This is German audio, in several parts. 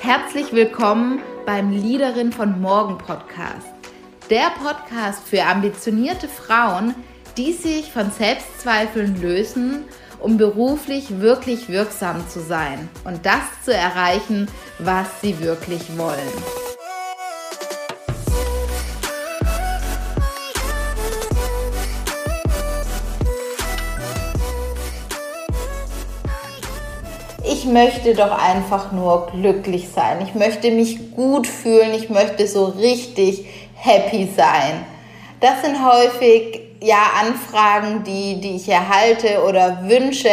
Herzlich willkommen beim Liederin von Morgen Podcast. Der Podcast für ambitionierte Frauen, die sich von Selbstzweifeln lösen, um beruflich wirklich wirksam zu sein und das zu erreichen, was sie wirklich wollen. Ich möchte doch einfach nur glücklich sein. Ich möchte mich gut fühlen. Ich möchte so richtig happy sein. Das sind häufig ja Anfragen, die, die ich erhalte oder wünsche,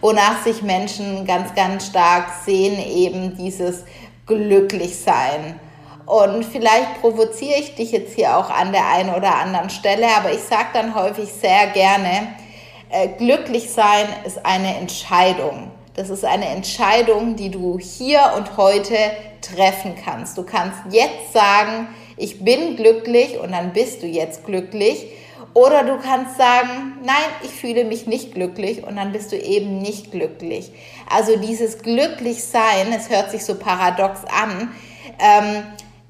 wonach sich Menschen ganz, ganz stark sehen, eben dieses Glücklichsein. Und vielleicht provoziere ich dich jetzt hier auch an der einen oder anderen Stelle, aber ich sage dann häufig sehr gerne, äh, glücklich sein ist eine Entscheidung. Das ist eine Entscheidung, die du hier und heute treffen kannst. Du kannst jetzt sagen, ich bin glücklich und dann bist du jetzt glücklich. Oder du kannst sagen, nein, ich fühle mich nicht glücklich und dann bist du eben nicht glücklich. Also dieses Glücklichsein, es hört sich so paradox an, ähm,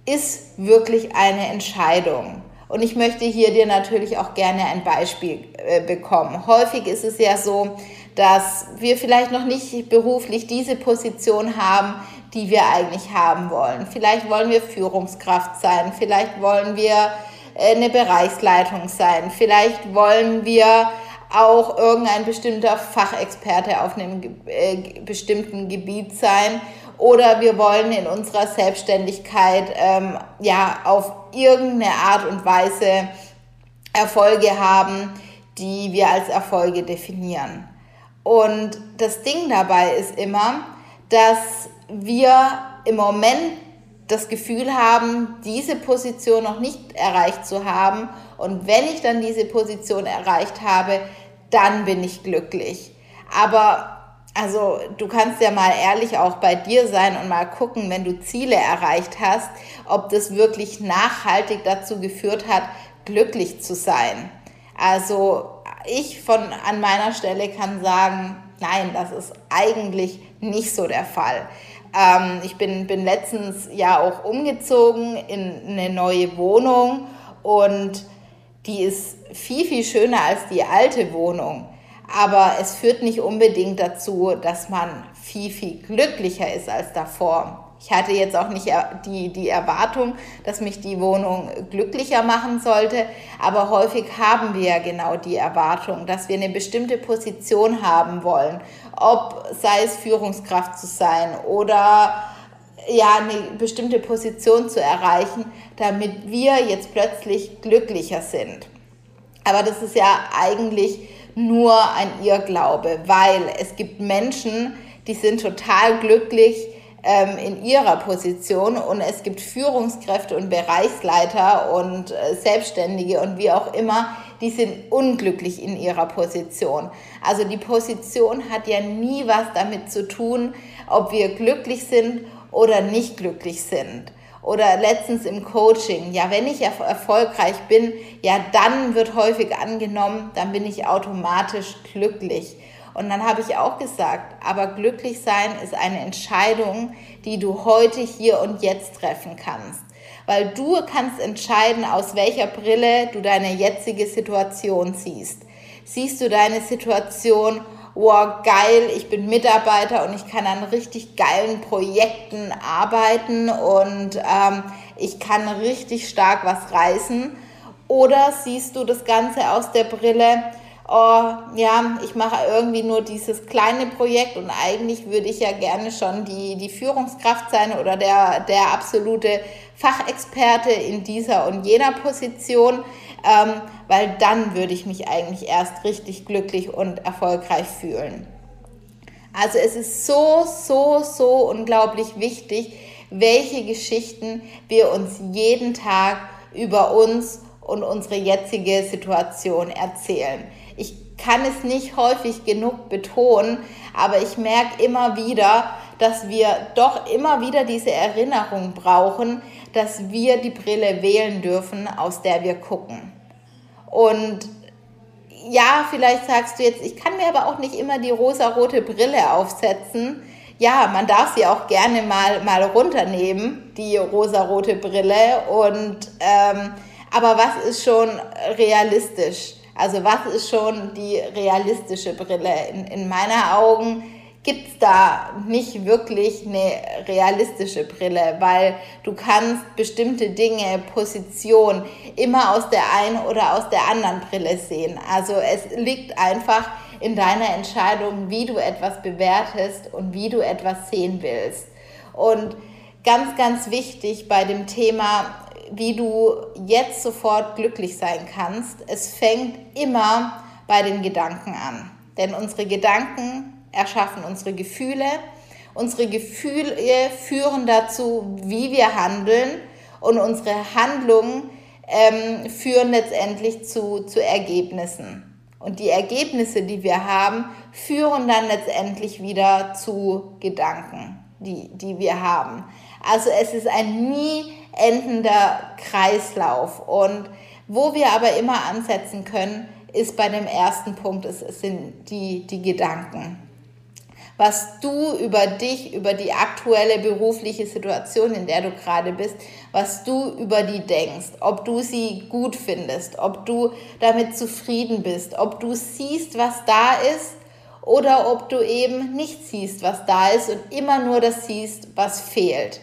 ist wirklich eine Entscheidung. Und ich möchte hier dir natürlich auch gerne ein Beispiel äh, bekommen. Häufig ist es ja so, dass wir vielleicht noch nicht beruflich diese Position haben, die wir eigentlich haben wollen. Vielleicht wollen wir Führungskraft sein, vielleicht wollen wir äh, eine Bereichsleitung sein, vielleicht wollen wir auch irgendein bestimmter Fachexperte auf einem äh, bestimmten Gebiet sein oder wir wollen in unserer Selbstständigkeit ähm, ja auf irgendeine Art und Weise Erfolge haben, die wir als Erfolge definieren. Und das Ding dabei ist immer, dass wir im Moment das Gefühl haben, diese Position noch nicht erreicht zu haben. Und wenn ich dann diese Position erreicht habe, dann bin ich glücklich. Aber also du kannst ja mal ehrlich auch bei dir sein und mal gucken, wenn du Ziele erreicht hast, ob das wirklich nachhaltig dazu geführt hat, glücklich zu sein. Also ich von an meiner Stelle kann sagen, nein, das ist eigentlich nicht so der Fall. Ähm, ich bin, bin letztens ja auch umgezogen in eine neue Wohnung und die ist viel, viel schöner als die alte Wohnung. Aber es führt nicht unbedingt dazu, dass man viel, viel glücklicher ist als davor. Ich hatte jetzt auch nicht die, die Erwartung, dass mich die Wohnung glücklicher machen sollte, aber häufig haben wir ja genau die Erwartung, dass wir eine bestimmte Position haben wollen, ob sei es Führungskraft zu sein oder ja, eine bestimmte Position zu erreichen, damit wir jetzt plötzlich glücklicher sind. Aber das ist ja eigentlich nur ein Irrglaube, weil es gibt Menschen, die sind total glücklich, ähm, in ihrer Position und es gibt Führungskräfte und Bereichsleiter und äh, Selbstständige und wie auch immer, die sind unglücklich in ihrer Position. Also die Position hat ja nie was damit zu tun, ob wir glücklich sind oder nicht glücklich sind. Oder letztens im Coaching, ja, wenn ich erfolgreich bin, ja, dann wird häufig angenommen, dann bin ich automatisch glücklich. Und dann habe ich auch gesagt, aber glücklich sein ist eine Entscheidung, die du heute, hier und jetzt treffen kannst. Weil du kannst entscheiden, aus welcher Brille du deine jetzige Situation siehst. Siehst du deine Situation, wow, geil, ich bin Mitarbeiter und ich kann an richtig geilen Projekten arbeiten und ähm, ich kann richtig stark was reißen. Oder siehst du das Ganze aus der Brille, oh ja, ich mache irgendwie nur dieses kleine Projekt und eigentlich würde ich ja gerne schon die, die Führungskraft sein oder der, der absolute Fachexperte in dieser und jener Position, ähm, weil dann würde ich mich eigentlich erst richtig glücklich und erfolgreich fühlen. Also es ist so, so, so unglaublich wichtig, welche Geschichten wir uns jeden Tag über uns und unsere jetzige Situation erzählen. Ich kann es nicht häufig genug betonen, aber ich merke immer wieder, dass wir doch immer wieder diese Erinnerung brauchen, dass wir die Brille wählen dürfen, aus der wir gucken. Und ja, vielleicht sagst du jetzt, ich kann mir aber auch nicht immer die rosa-rote Brille aufsetzen. ja, man darf sie auch gerne mal, mal runternehmen, die rosarote Brille. Und, ähm, aber was ist schon realistisch? Also was ist schon die realistische Brille? In, in meiner Augen gibt es da nicht wirklich eine realistische Brille, weil du kannst bestimmte Dinge, Position immer aus der einen oder aus der anderen Brille sehen. Also es liegt einfach in deiner Entscheidung, wie du etwas bewertest und wie du etwas sehen willst. Und ganz, ganz wichtig bei dem Thema, wie du jetzt sofort glücklich sein kannst, es fängt immer bei den Gedanken an. Denn unsere Gedanken erschaffen unsere Gefühle. Unsere Gefühle führen dazu, wie wir handeln und unsere Handlungen ähm, führen letztendlich zu, zu Ergebnissen. Und die Ergebnisse, die wir haben, führen dann letztendlich wieder zu Gedanken, die, die wir haben. Also es ist ein nie endender Kreislauf. Und wo wir aber immer ansetzen können, ist bei dem ersten Punkt, es, sind die, die Gedanken was du über dich, über die aktuelle berufliche Situation, in der du gerade bist, was du über die denkst, ob du sie gut findest, ob du damit zufrieden bist, ob du siehst, was da ist oder ob du eben nicht siehst, was da ist und immer nur das siehst, was fehlt.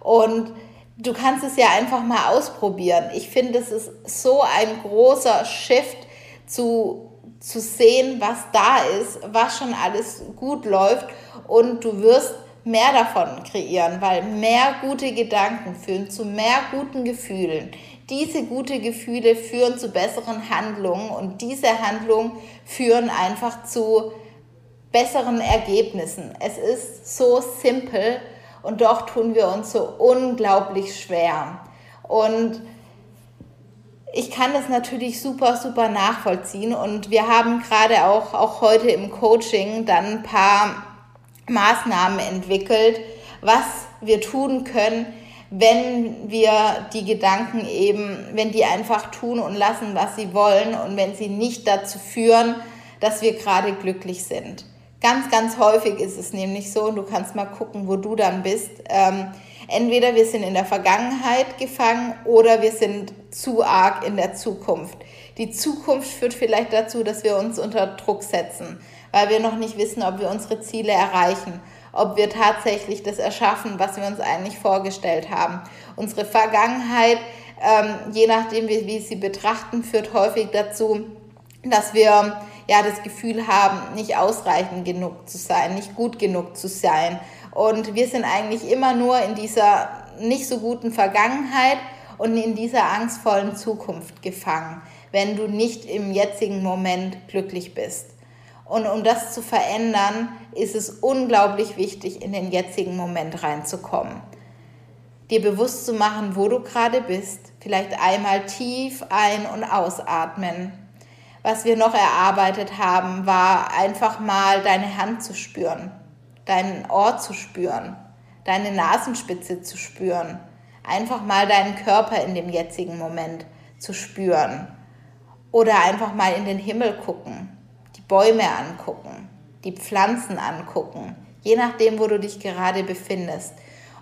Und du kannst es ja einfach mal ausprobieren. Ich finde, es ist so ein großer Shift zu zu sehen, was da ist, was schon alles gut läuft und du wirst mehr davon kreieren, weil mehr gute Gedanken führen zu mehr guten Gefühlen. Diese gute Gefühle führen zu besseren Handlungen und diese Handlungen führen einfach zu besseren Ergebnissen. Es ist so simpel und doch tun wir uns so unglaublich schwer. Und ich kann das natürlich super, super nachvollziehen und wir haben gerade auch, auch heute im Coaching dann ein paar Maßnahmen entwickelt, was wir tun können, wenn wir die Gedanken eben, wenn die einfach tun und lassen, was sie wollen und wenn sie nicht dazu führen, dass wir gerade glücklich sind. Ganz, ganz häufig ist es nämlich so, und du kannst mal gucken, wo du dann bist. Ähm, entweder wir sind in der Vergangenheit gefangen oder wir sind zu arg in der Zukunft. Die Zukunft führt vielleicht dazu, dass wir uns unter Druck setzen, weil wir noch nicht wissen, ob wir unsere Ziele erreichen, ob wir tatsächlich das erschaffen, was wir uns eigentlich vorgestellt haben. Unsere Vergangenheit, ähm, je nachdem, wie wir sie betrachten, führt häufig dazu, dass wir ja das Gefühl haben, nicht ausreichend genug zu sein, nicht gut genug zu sein. Und wir sind eigentlich immer nur in dieser nicht so guten Vergangenheit und in dieser angstvollen Zukunft gefangen, wenn du nicht im jetzigen Moment glücklich bist. Und um das zu verändern, ist es unglaublich wichtig, in den jetzigen Moment reinzukommen. Dir bewusst zu machen, wo du gerade bist, vielleicht einmal tief ein- und ausatmen was wir noch erarbeitet haben, war einfach mal deine Hand zu spüren, deinen Ohr zu spüren, deine Nasenspitze zu spüren, einfach mal deinen Körper in dem jetzigen Moment zu spüren oder einfach mal in den Himmel gucken, die Bäume angucken, die Pflanzen angucken, je nachdem, wo du dich gerade befindest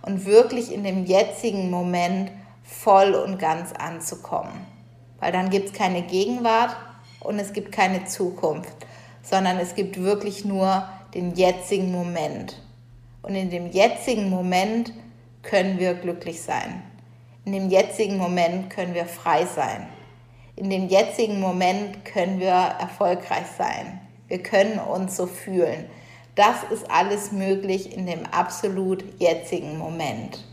und wirklich in dem jetzigen Moment voll und ganz anzukommen. Weil dann gibt es keine Gegenwart, und es gibt keine Zukunft, sondern es gibt wirklich nur den jetzigen Moment. Und in dem jetzigen Moment können wir glücklich sein. In dem jetzigen Moment können wir frei sein. In dem jetzigen Moment können wir erfolgreich sein. Wir können uns so fühlen. Das ist alles möglich in dem absolut jetzigen Moment.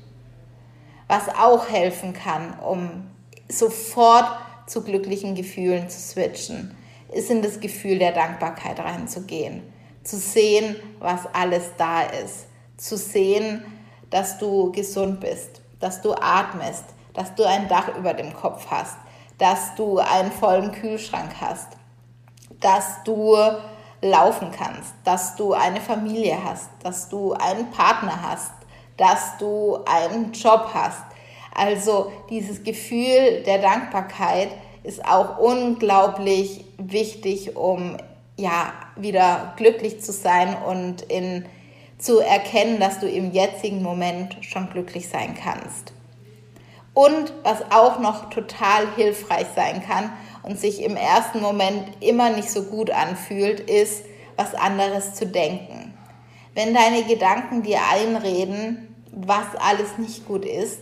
Was auch helfen kann, um sofort zu glücklichen Gefühlen zu switchen, ist in das Gefühl der Dankbarkeit reinzugehen, zu sehen, was alles da ist, zu sehen, dass du gesund bist, dass du atmest, dass du ein Dach über dem Kopf hast, dass du einen vollen Kühlschrank hast, dass du laufen kannst, dass du eine Familie hast, dass du einen Partner hast, dass du einen Job hast, also dieses Gefühl der Dankbarkeit ist auch unglaublich wichtig, um ja wieder glücklich zu sein und in zu erkennen, dass du im jetzigen Moment schon glücklich sein kannst. Und was auch noch total hilfreich sein kann und sich im ersten Moment immer nicht so gut anfühlt, ist, was anderes zu denken. Wenn deine Gedanken dir einreden, was alles nicht gut ist,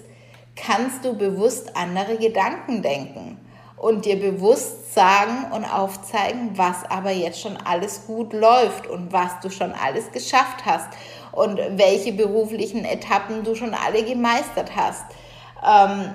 kannst du bewusst andere Gedanken denken und dir bewusst sagen und aufzeigen, was aber jetzt schon alles gut läuft und was du schon alles geschafft hast und welche beruflichen Etappen du schon alle gemeistert hast ähm,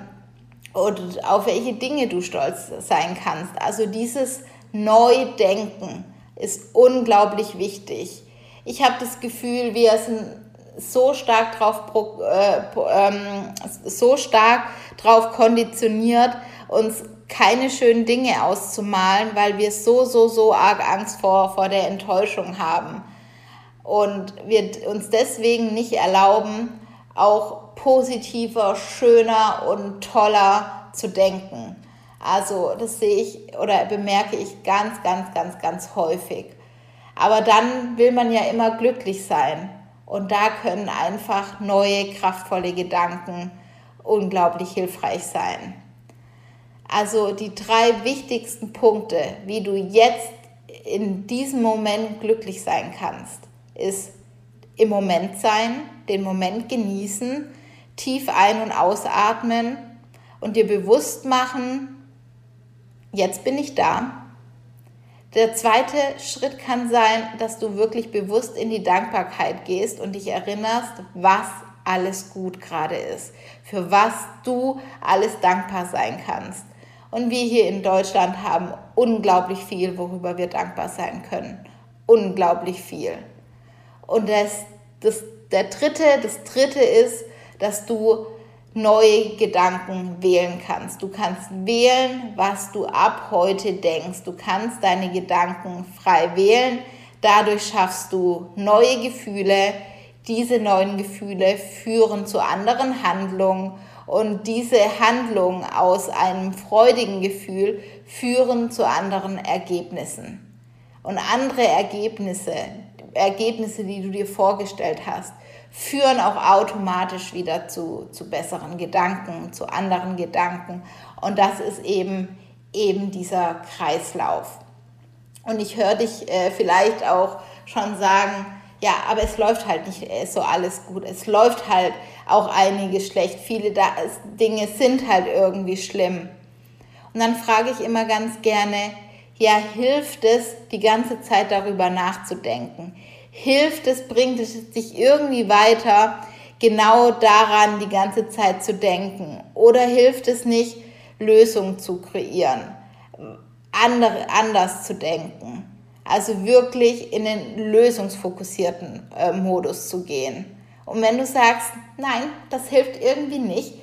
und auf welche Dinge du stolz sein kannst. Also dieses Neudenken ist unglaublich wichtig. Ich habe das Gefühl, wir sind so stark drauf, äh, ähm, so stark drauf konditioniert, uns keine schönen Dinge auszumalen, weil wir so, so, so arg Angst vor, vor der Enttäuschung haben. Und wir uns deswegen nicht erlauben, auch positiver, schöner und toller zu denken. Also das sehe ich oder bemerke ich ganz, ganz, ganz, ganz häufig. Aber dann will man ja immer glücklich sein. Und da können einfach neue, kraftvolle Gedanken unglaublich hilfreich sein. Also die drei wichtigsten Punkte, wie du jetzt in diesem Moment glücklich sein kannst, ist im Moment sein, den Moment genießen, tief ein- und ausatmen und dir bewusst machen, jetzt bin ich da, der zweite Schritt kann sein, dass du wirklich bewusst in die Dankbarkeit gehst und dich erinnerst, was alles gut gerade ist, für was du alles dankbar sein kannst. Und wir hier in Deutschland haben unglaublich viel, worüber wir dankbar sein können. Unglaublich viel. Und das, das, der dritte, das dritte ist, dass du neue Gedanken wählen kannst. Du kannst wählen, was du ab heute denkst. Du kannst deine Gedanken frei wählen. Dadurch schaffst du neue Gefühle. Diese neuen Gefühle führen zu anderen Handlungen und diese Handlungen aus einem freudigen Gefühl führen zu anderen Ergebnissen. Und andere Ergebnisse, Ergebnisse, die du dir vorgestellt hast, führen auch automatisch wieder zu, zu besseren Gedanken, zu anderen Gedanken. Und das ist eben, eben dieser Kreislauf. Und ich höre dich äh, vielleicht auch schon sagen, ja, aber es läuft halt nicht äh, so alles gut. Es läuft halt auch einiges schlecht. Viele da Dinge sind halt irgendwie schlimm. Und dann frage ich immer ganz gerne, ja, hilft es, die ganze Zeit darüber nachzudenken? Hilft es, bringt es dich irgendwie weiter, genau daran die ganze Zeit zu denken? Oder hilft es nicht, Lösungen zu kreieren, andere, anders zu denken? Also wirklich in den lösungsfokussierten äh, Modus zu gehen. Und wenn du sagst, nein, das hilft irgendwie nicht,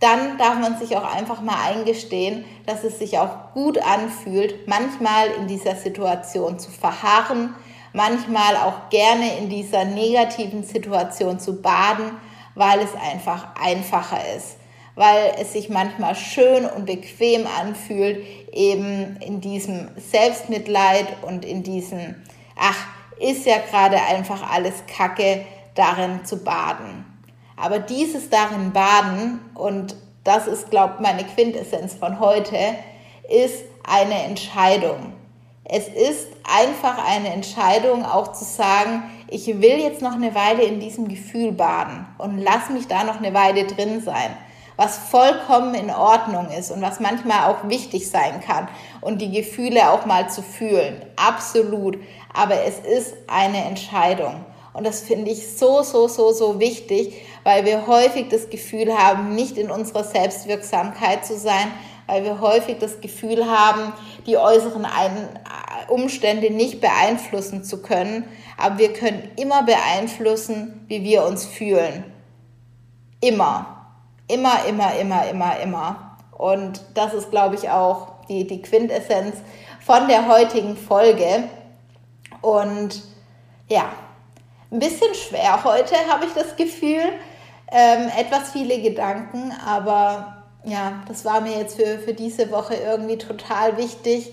dann darf man sich auch einfach mal eingestehen, dass es sich auch gut anfühlt, manchmal in dieser Situation zu verharren, manchmal auch gerne in dieser negativen Situation zu baden, weil es einfach einfacher ist, weil es sich manchmal schön und bequem anfühlt, eben in diesem Selbstmitleid und in diesem, ach, ist ja gerade einfach alles Kacke, darin zu baden. Aber dieses darin baden, und das ist, glaube ich, meine Quintessenz von heute, ist eine Entscheidung. Es ist einfach eine Entscheidung, auch zu sagen, ich will jetzt noch eine Weile in diesem Gefühl baden und lass mich da noch eine Weile drin sein, was vollkommen in Ordnung ist und was manchmal auch wichtig sein kann und die Gefühle auch mal zu fühlen. Absolut. Aber es ist eine Entscheidung. Und das finde ich so, so, so, so wichtig, weil wir häufig das Gefühl haben, nicht in unserer Selbstwirksamkeit zu sein, weil wir häufig das Gefühl haben, die äußeren Umstände nicht beeinflussen zu können, aber wir können immer beeinflussen, wie wir uns fühlen. Immer. Immer, immer, immer, immer, immer. Und das ist, glaube ich, auch die, die Quintessenz von der heutigen Folge. Und ja, ein bisschen schwer heute, habe ich das Gefühl. Ähm, etwas viele Gedanken, aber ja, das war mir jetzt für, für diese Woche irgendwie total wichtig,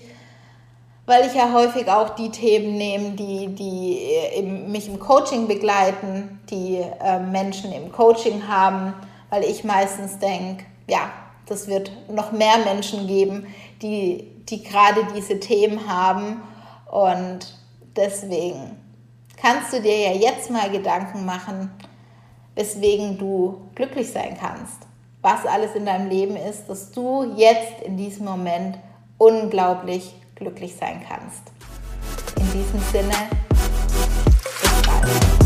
weil ich ja häufig auch die Themen nehme, die, die im, mich im Coaching begleiten, die äh, Menschen im Coaching haben, weil ich meistens denke, ja, das wird noch mehr Menschen geben, die, die gerade diese Themen haben. Und deswegen kannst du dir ja jetzt mal Gedanken machen, weswegen du glücklich sein kannst. Was alles in deinem Leben ist, dass du jetzt in diesem Moment unglaublich glücklich sein kannst. In diesem Sinne, bis bald.